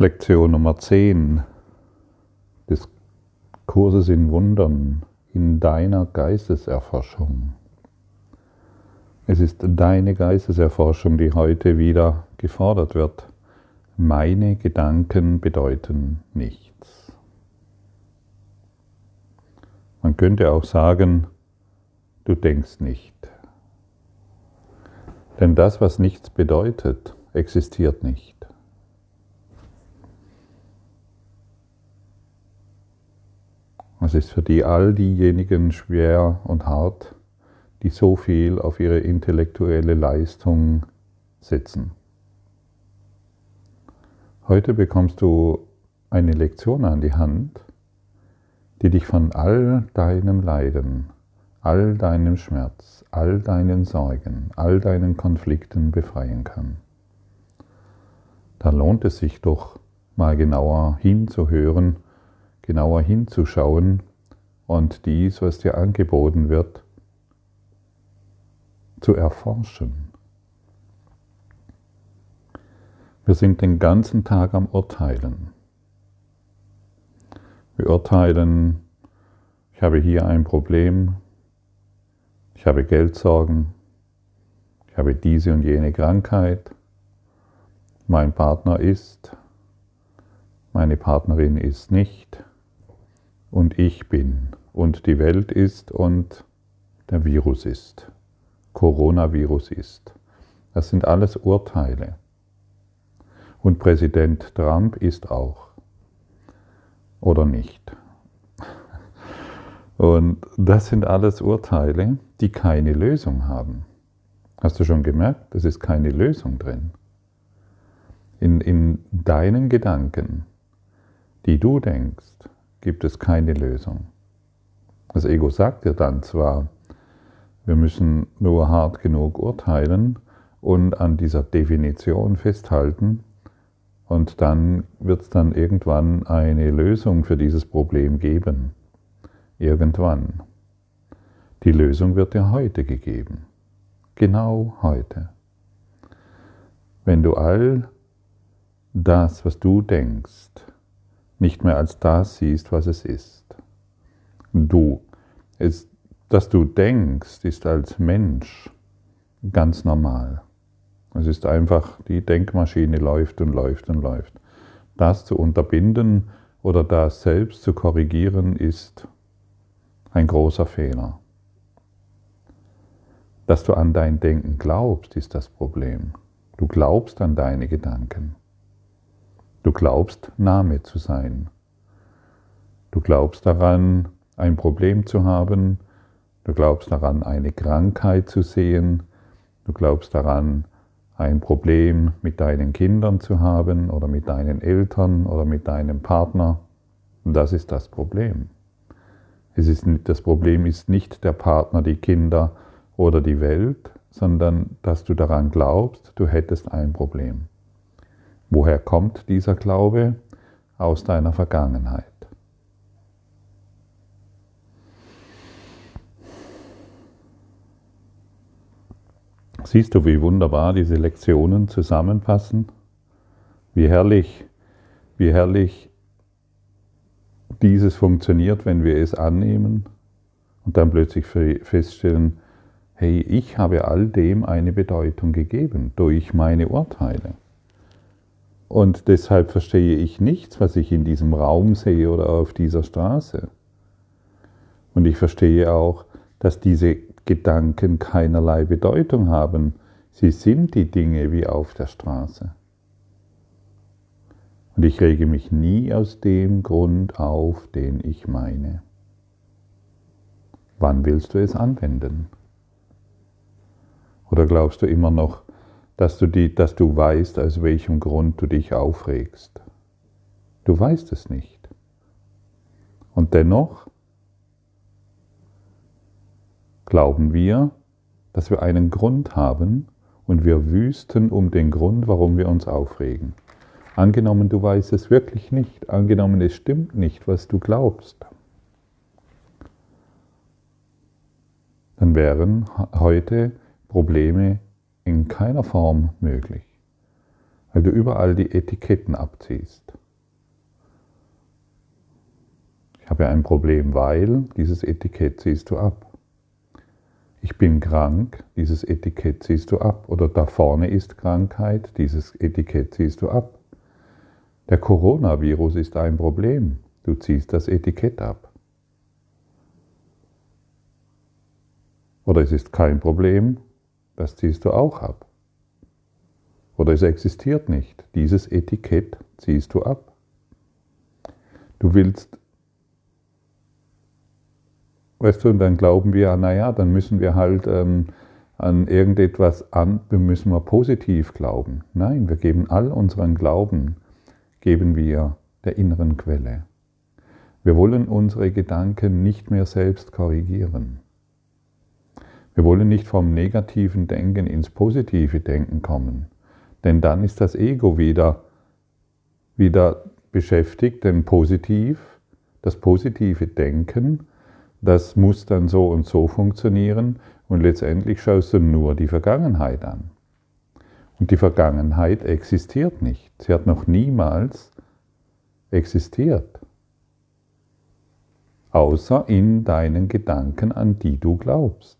Lektion Nummer 10 des Kurses in Wundern in deiner Geisteserforschung. Es ist deine Geisteserforschung, die heute wieder gefordert wird. Meine Gedanken bedeuten nichts. Man könnte auch sagen, du denkst nicht. Denn das, was nichts bedeutet, existiert nicht. Es ist für die all diejenigen schwer und hart, die so viel auf ihre intellektuelle Leistung setzen. Heute bekommst du eine Lektion an die Hand, die dich von all deinem Leiden, all deinem Schmerz, all deinen Sorgen, all deinen Konflikten befreien kann. Da lohnt es sich doch mal genauer hinzuhören, genauer hinzuschauen und dies, was dir angeboten wird, zu erforschen. Wir sind den ganzen Tag am Urteilen. Wir urteilen, ich habe hier ein Problem, ich habe Geldsorgen, ich habe diese und jene Krankheit, mein Partner ist, meine Partnerin ist nicht, und ich bin und die Welt ist und der Virus ist, Coronavirus ist. Das sind alles Urteile. Und Präsident Trump ist auch. Oder nicht. Und das sind alles Urteile, die keine Lösung haben. Hast du schon gemerkt? Es ist keine Lösung drin. In, in deinen Gedanken, die du denkst, gibt es keine Lösung. Das Ego sagt dir dann zwar, wir müssen nur hart genug urteilen und an dieser Definition festhalten und dann wird es dann irgendwann eine Lösung für dieses Problem geben. Irgendwann. Die Lösung wird dir heute gegeben. Genau heute. Wenn du all das, was du denkst, nicht mehr als das siehst, was es ist. Du. Es, dass du denkst, ist als Mensch ganz normal. Es ist einfach, die Denkmaschine läuft und läuft und läuft. Das zu unterbinden oder das selbst zu korrigieren, ist ein großer Fehler. Dass du an dein Denken glaubst, ist das Problem. Du glaubst an deine Gedanken. Du glaubst, Name zu sein. Du glaubst daran, ein Problem zu haben. Du glaubst daran, eine Krankheit zu sehen. Du glaubst daran, ein Problem mit deinen Kindern zu haben oder mit deinen Eltern oder mit deinem Partner. Und das ist das Problem. Es ist, das Problem ist nicht der Partner, die Kinder oder die Welt, sondern dass du daran glaubst, du hättest ein Problem. Woher kommt dieser Glaube? Aus deiner Vergangenheit. Siehst du, wie wunderbar diese Lektionen zusammenpassen? Wie herrlich, wie herrlich dieses funktioniert, wenn wir es annehmen und dann plötzlich feststellen, hey, ich habe all dem eine Bedeutung gegeben durch meine Urteile. Und deshalb verstehe ich nichts, was ich in diesem Raum sehe oder auf dieser Straße. Und ich verstehe auch, dass diese Gedanken keinerlei Bedeutung haben. Sie sind die Dinge wie auf der Straße. Und ich rege mich nie aus dem Grund auf, den ich meine. Wann willst du es anwenden? Oder glaubst du immer noch, dass du, die, dass du weißt, aus welchem Grund du dich aufregst. Du weißt es nicht. Und dennoch glauben wir, dass wir einen Grund haben und wir wüsten um den Grund, warum wir uns aufregen. Angenommen, du weißt es wirklich nicht. Angenommen, es stimmt nicht, was du glaubst. Dann wären heute Probleme in keiner Form möglich. weil du überall die Etiketten abziehst. Ich habe ja ein Problem, weil dieses Etikett ziehst du ab. Ich bin krank, dieses Etikett ziehst du ab. Oder da vorne ist Krankheit, dieses Etikett ziehst du ab. Der Coronavirus ist ein Problem, du ziehst das Etikett ab. Oder es ist kein Problem, das ziehst du auch ab. Oder es existiert nicht, dieses Etikett ziehst du ab. Du willst Weißt du, und dann glauben wir, naja, dann müssen wir halt ähm, an irgendetwas an, müssen wir positiv glauben. Nein, wir geben all unseren Glauben, geben wir der inneren Quelle. Wir wollen unsere Gedanken nicht mehr selbst korrigieren. Wir wollen nicht vom negativen Denken ins positive Denken kommen, denn dann ist das Ego wieder, wieder beschäftigt, denn positiv, das positive Denken das muss dann so und so funktionieren und letztendlich schaust du nur die Vergangenheit an. Und die Vergangenheit existiert nicht. Sie hat noch niemals existiert. Außer in deinen Gedanken, an die du glaubst.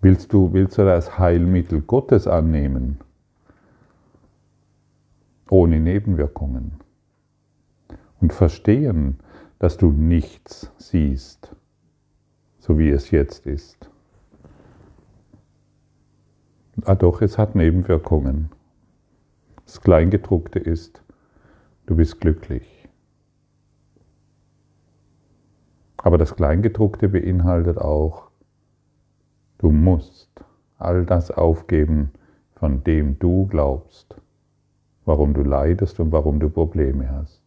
Willst du, willst du das Heilmittel Gottes annehmen? ohne Nebenwirkungen. Und verstehen, dass du nichts siehst, so wie es jetzt ist. Ah doch, es hat Nebenwirkungen. Das Kleingedruckte ist, du bist glücklich. Aber das Kleingedruckte beinhaltet auch, du musst all das aufgeben, von dem du glaubst warum du leidest und warum du Probleme hast.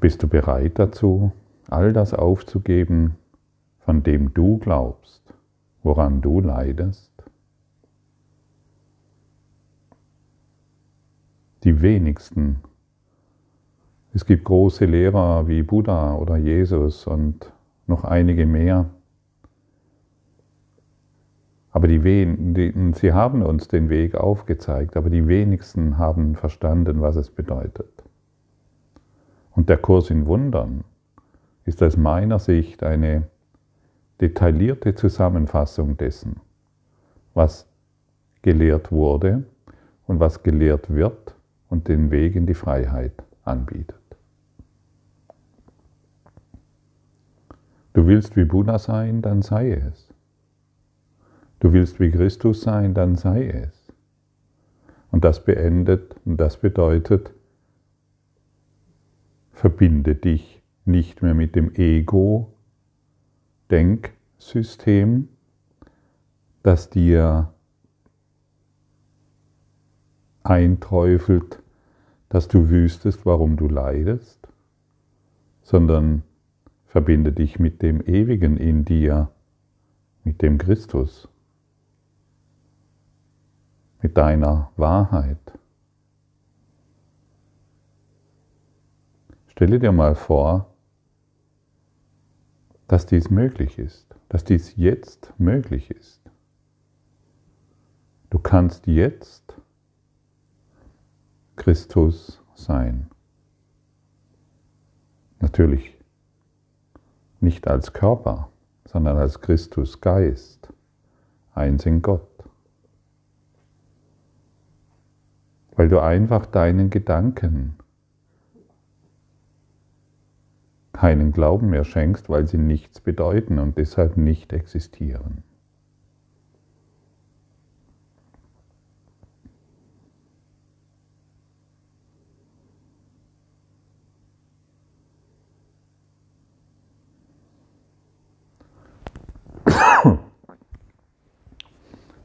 Bist du bereit dazu, all das aufzugeben, von dem du glaubst, woran du leidest? Die wenigsten. Es gibt große Lehrer wie Buddha oder Jesus und noch einige mehr, aber die, die, sie haben uns den Weg aufgezeigt, aber die wenigsten haben verstanden, was es bedeutet. Und der Kurs in Wundern ist aus meiner Sicht eine detaillierte Zusammenfassung dessen, was gelehrt wurde und was gelehrt wird und den Weg in die Freiheit anbietet. Du willst wie Buddha sein, dann sei es. Du willst wie Christus sein, dann sei es. Und das beendet und das bedeutet, verbinde dich nicht mehr mit dem Ego-Denksystem, das dir einträufelt, dass du wüsstest, warum du leidest, sondern verbinde dich mit dem Ewigen in dir, mit dem Christus mit deiner Wahrheit. Stelle dir mal vor, dass dies möglich ist, dass dies jetzt möglich ist. Du kannst jetzt Christus sein. Natürlich nicht als Körper, sondern als Christus Geist, eins in Gott. weil du einfach deinen Gedanken keinen Glauben mehr schenkst, weil sie nichts bedeuten und deshalb nicht existieren.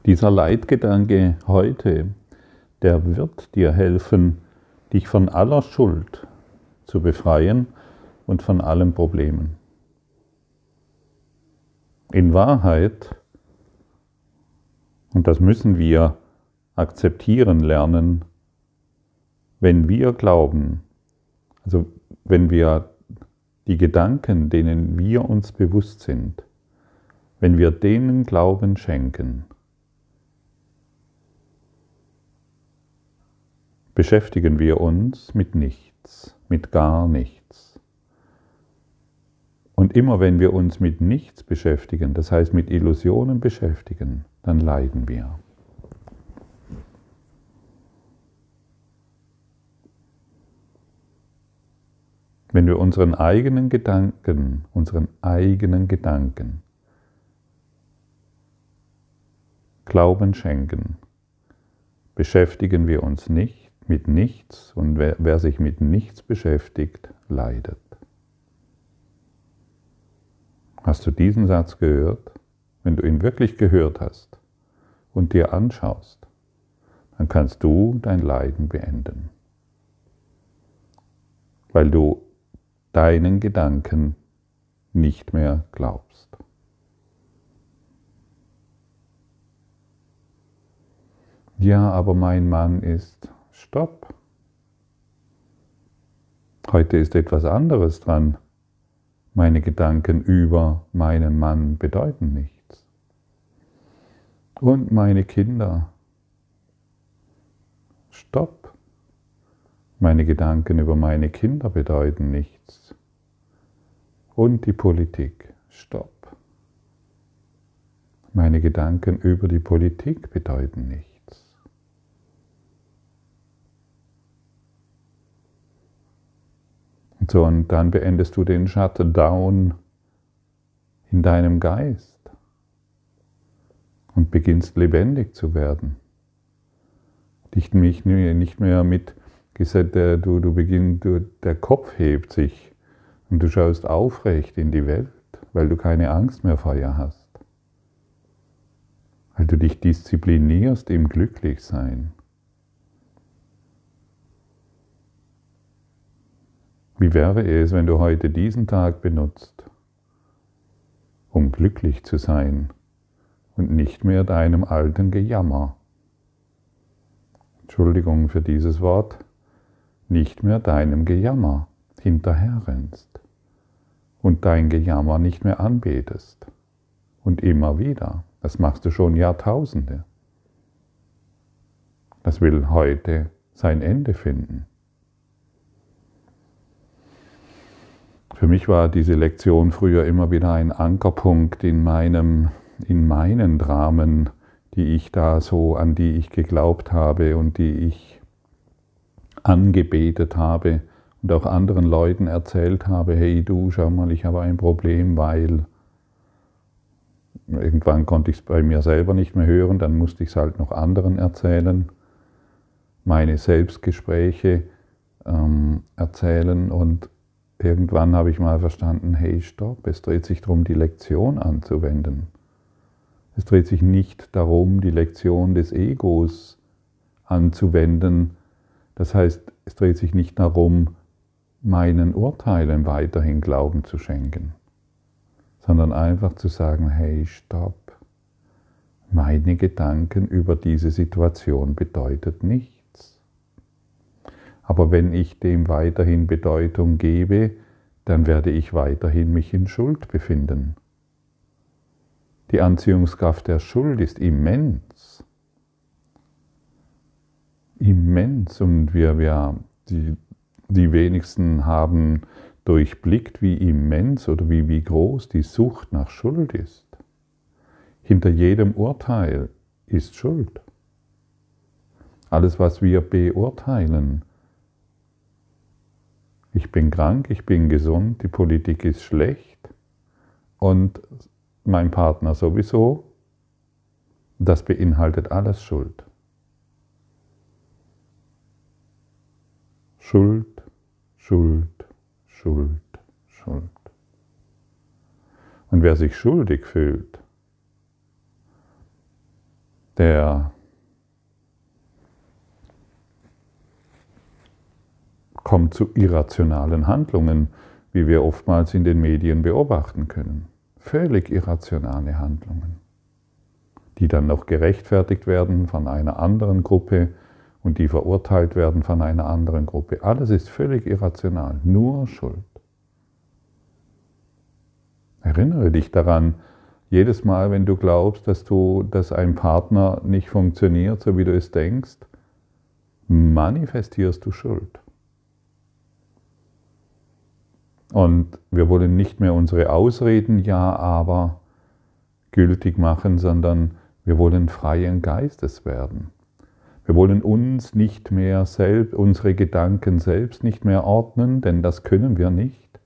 Dieser Leitgedanke heute der wird dir helfen, dich von aller Schuld zu befreien und von allen Problemen. In Wahrheit, und das müssen wir akzeptieren lernen, wenn wir glauben, also wenn wir die Gedanken, denen wir uns bewusst sind, wenn wir denen Glauben schenken, beschäftigen wir uns mit nichts, mit gar nichts. Und immer wenn wir uns mit nichts beschäftigen, das heißt mit Illusionen beschäftigen, dann leiden wir. Wenn wir unseren eigenen Gedanken, unseren eigenen Gedanken Glauben schenken, beschäftigen wir uns nicht mit nichts und wer, wer sich mit nichts beschäftigt, leidet. Hast du diesen Satz gehört? Wenn du ihn wirklich gehört hast und dir anschaust, dann kannst du dein Leiden beenden, weil du deinen Gedanken nicht mehr glaubst. Ja, aber mein Mann ist Stopp. Heute ist etwas anderes dran. Meine Gedanken über meinen Mann bedeuten nichts. Und meine Kinder. Stopp. Meine Gedanken über meine Kinder bedeuten nichts. Und die Politik. Stopp. Meine Gedanken über die Politik bedeuten nichts. So, und dann beendest du den Shutdown in deinem Geist und beginnst lebendig zu werden. Dich nicht mehr mit, du, du beginnst, du, der Kopf hebt sich und du schaust aufrecht in die Welt, weil du keine Angst mehr vor ihr hast. Weil du dich disziplinierst im Glücklichsein. Wie wäre es, wenn du heute diesen Tag benutzt, um glücklich zu sein und nicht mehr deinem alten Gejammer, Entschuldigung für dieses Wort, nicht mehr deinem Gejammer hinterherrennst und dein Gejammer nicht mehr anbetest und immer wieder. Das machst du schon Jahrtausende. Das will heute sein Ende finden. Für mich war diese Lektion früher immer wieder ein Ankerpunkt in meinem, in meinen Dramen, die ich da so, an die ich geglaubt habe und die ich angebetet habe und auch anderen Leuten erzählt habe, hey du, schau mal, ich habe ein Problem, weil irgendwann konnte ich es bei mir selber nicht mehr hören, dann musste ich es halt noch anderen erzählen, meine Selbstgespräche ähm, erzählen und Irgendwann habe ich mal verstanden, hey, stopp, es dreht sich darum, die Lektion anzuwenden. Es dreht sich nicht darum, die Lektion des Egos anzuwenden. Das heißt, es dreht sich nicht darum, meinen Urteilen weiterhin Glauben zu schenken, sondern einfach zu sagen, hey, stopp, meine Gedanken über diese Situation bedeutet nicht. Aber wenn ich dem weiterhin Bedeutung gebe, dann werde ich weiterhin mich in Schuld befinden. Die Anziehungskraft der Schuld ist immens. Immens. Und wir, wir die, die wenigsten haben durchblickt, wie immens oder wie, wie groß die Sucht nach Schuld ist. Hinter jedem Urteil ist Schuld. Alles, was wir beurteilen, ich bin krank, ich bin gesund, die Politik ist schlecht und mein Partner sowieso, das beinhaltet alles Schuld. Schuld, Schuld, Schuld, Schuld. Und wer sich schuldig fühlt, der kommt zu irrationalen Handlungen, wie wir oftmals in den Medien beobachten können. Völlig irrationale Handlungen, die dann noch gerechtfertigt werden von einer anderen Gruppe und die verurteilt werden von einer anderen Gruppe. Alles ist völlig irrational, nur Schuld. Erinnere dich daran, jedes Mal, wenn du glaubst, dass du, dass ein Partner nicht funktioniert, so wie du es denkst, manifestierst du Schuld. Und wir wollen nicht mehr unsere Ausreden ja, aber gültig machen, sondern wir wollen freien Geistes werden. Wir wollen uns nicht mehr selbst, unsere Gedanken selbst nicht mehr ordnen, denn das können wir nicht,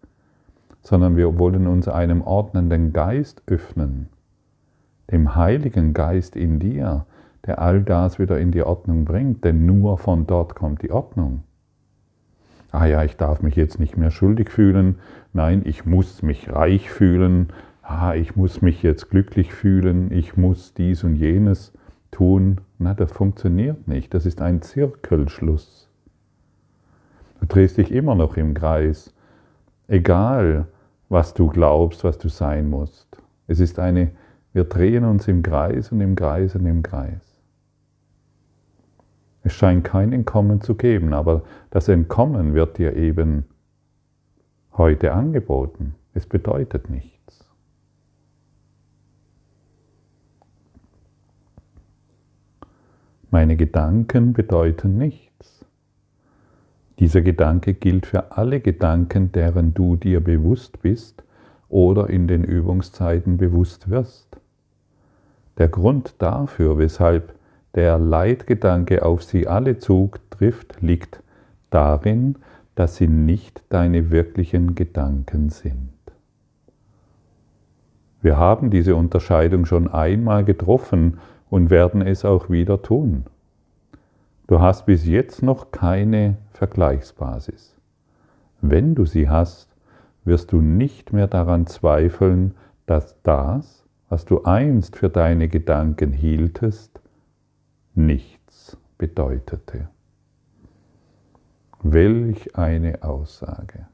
sondern wir wollen uns einem ordnenden Geist öffnen, dem Heiligen Geist in dir, der all das wieder in die Ordnung bringt, denn nur von dort kommt die Ordnung. Ah ja, ich darf mich jetzt nicht mehr schuldig fühlen, nein, ich muss mich reich fühlen, ah, ich muss mich jetzt glücklich fühlen, ich muss dies und jenes tun. Na, das funktioniert nicht. Das ist ein Zirkelschluss. Du drehst dich immer noch im Kreis, egal was du glaubst, was du sein musst. Es ist eine, wir drehen uns im Kreis und im Kreis und im Kreis. Es scheint kein Entkommen zu geben, aber das Entkommen wird dir eben heute angeboten. Es bedeutet nichts. Meine Gedanken bedeuten nichts. Dieser Gedanke gilt für alle Gedanken, deren du dir bewusst bist oder in den Übungszeiten bewusst wirst. Der Grund dafür, weshalb der Leitgedanke auf sie alle zutrifft, liegt darin, dass sie nicht deine wirklichen Gedanken sind. Wir haben diese Unterscheidung schon einmal getroffen und werden es auch wieder tun. Du hast bis jetzt noch keine Vergleichsbasis. Wenn du sie hast, wirst du nicht mehr daran zweifeln, dass das, was du einst für deine Gedanken hieltest, nichts bedeutete. Welch eine Aussage,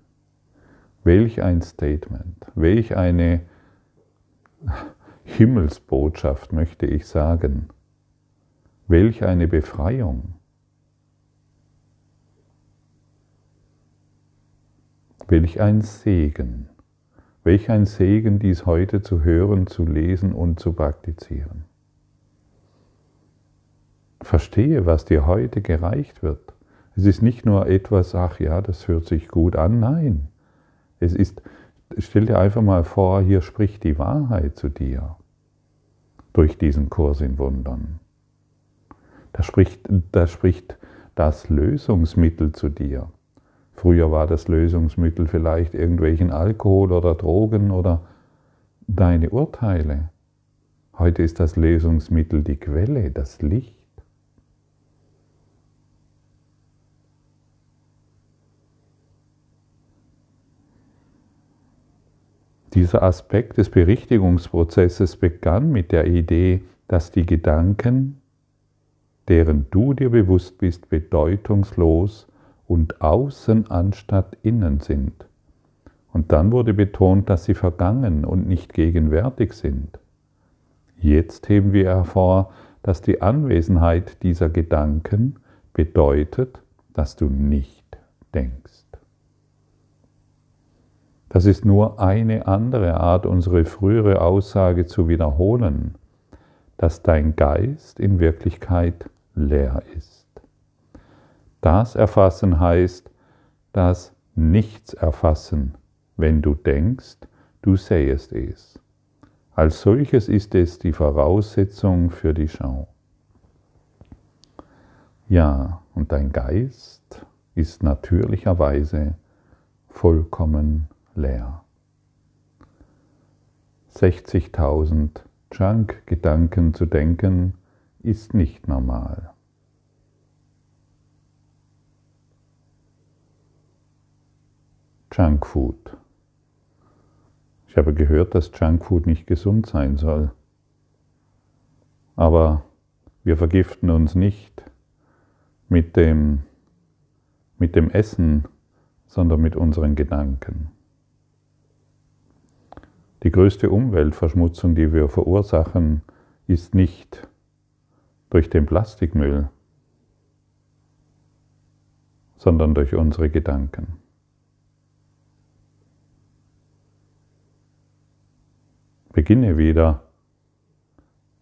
welch ein Statement, welch eine Himmelsbotschaft, möchte ich sagen. Welch eine Befreiung. Welch ein Segen. Welch ein Segen, dies heute zu hören, zu lesen und zu praktizieren. Verstehe, was dir heute gereicht wird. Es ist nicht nur etwas, ach ja, das hört sich gut an, nein. Es ist, stell dir einfach mal vor, hier spricht die Wahrheit zu dir durch diesen Kurs in Wundern. Da spricht, da spricht das Lösungsmittel zu dir. Früher war das Lösungsmittel vielleicht irgendwelchen Alkohol oder Drogen oder deine Urteile. Heute ist das Lösungsmittel die Quelle, das Licht. Dieser Aspekt des Berichtigungsprozesses begann mit der Idee, dass die Gedanken, deren du dir bewusst bist, bedeutungslos und außen anstatt innen sind. Und dann wurde betont, dass sie vergangen und nicht gegenwärtig sind. Jetzt heben wir hervor, dass die Anwesenheit dieser Gedanken bedeutet, dass du nicht denkst. Das ist nur eine andere Art, unsere frühere Aussage zu wiederholen, dass dein Geist in Wirklichkeit leer ist. Das Erfassen heißt das Nichts erfassen, wenn du denkst, du sähest es. Als solches ist es die Voraussetzung für die Schau. Ja, und dein Geist ist natürlicherweise vollkommen leer. 60.000 Junk-Gedanken zu denken, ist nicht normal. Junkfood. Ich habe gehört, dass Junkfood nicht gesund sein soll. Aber wir vergiften uns nicht mit dem, mit dem Essen, sondern mit unseren Gedanken. Die größte Umweltverschmutzung, die wir verursachen, ist nicht durch den Plastikmüll, sondern durch unsere Gedanken. beginne wieder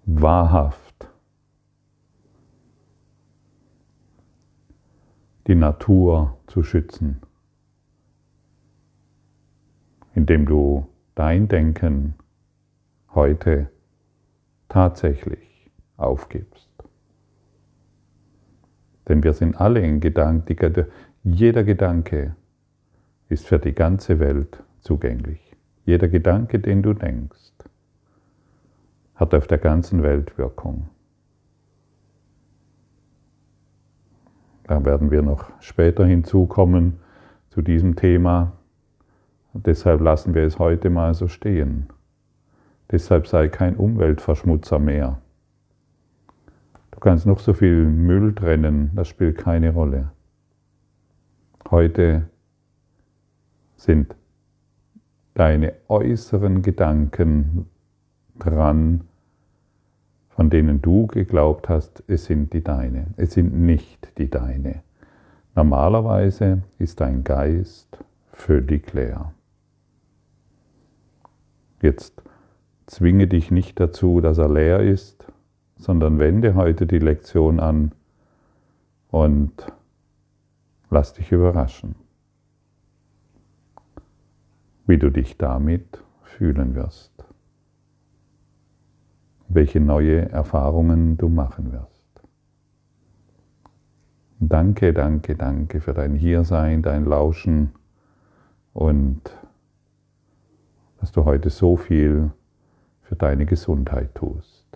wahrhaft die Natur zu schützen, indem du dein Denken heute tatsächlich aufgibst. Denn wir sind alle in Gedanken, jeder Gedanke ist für die ganze Welt zugänglich. Jeder Gedanke, den du denkst, hat auf der ganzen Welt Wirkung. Da werden wir noch später hinzukommen zu diesem Thema. Und deshalb lassen wir es heute mal so stehen. Deshalb sei kein Umweltverschmutzer mehr. Du kannst noch so viel Müll trennen, das spielt keine Rolle. Heute sind deine äußeren Gedanken dran, von denen du geglaubt hast, es sind die deine. Es sind nicht die deine. Normalerweise ist dein Geist völlig leer. Jetzt zwinge dich nicht dazu, dass er leer ist, sondern wende heute die Lektion an und lass dich überraschen, wie du dich damit fühlen wirst, welche neue Erfahrungen du machen wirst. Danke, danke, danke für dein Hiersein, dein Lauschen und dass du heute so viel für deine Gesundheit tust.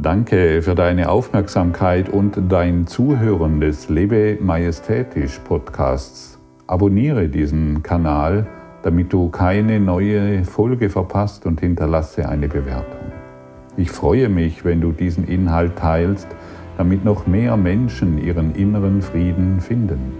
Danke für deine Aufmerksamkeit und dein Zuhören des Lebe Majestätisch Podcasts. Abonniere diesen Kanal, damit du keine neue Folge verpasst und hinterlasse eine Bewertung. Ich freue mich, wenn du diesen Inhalt teilst, damit noch mehr Menschen ihren inneren Frieden finden.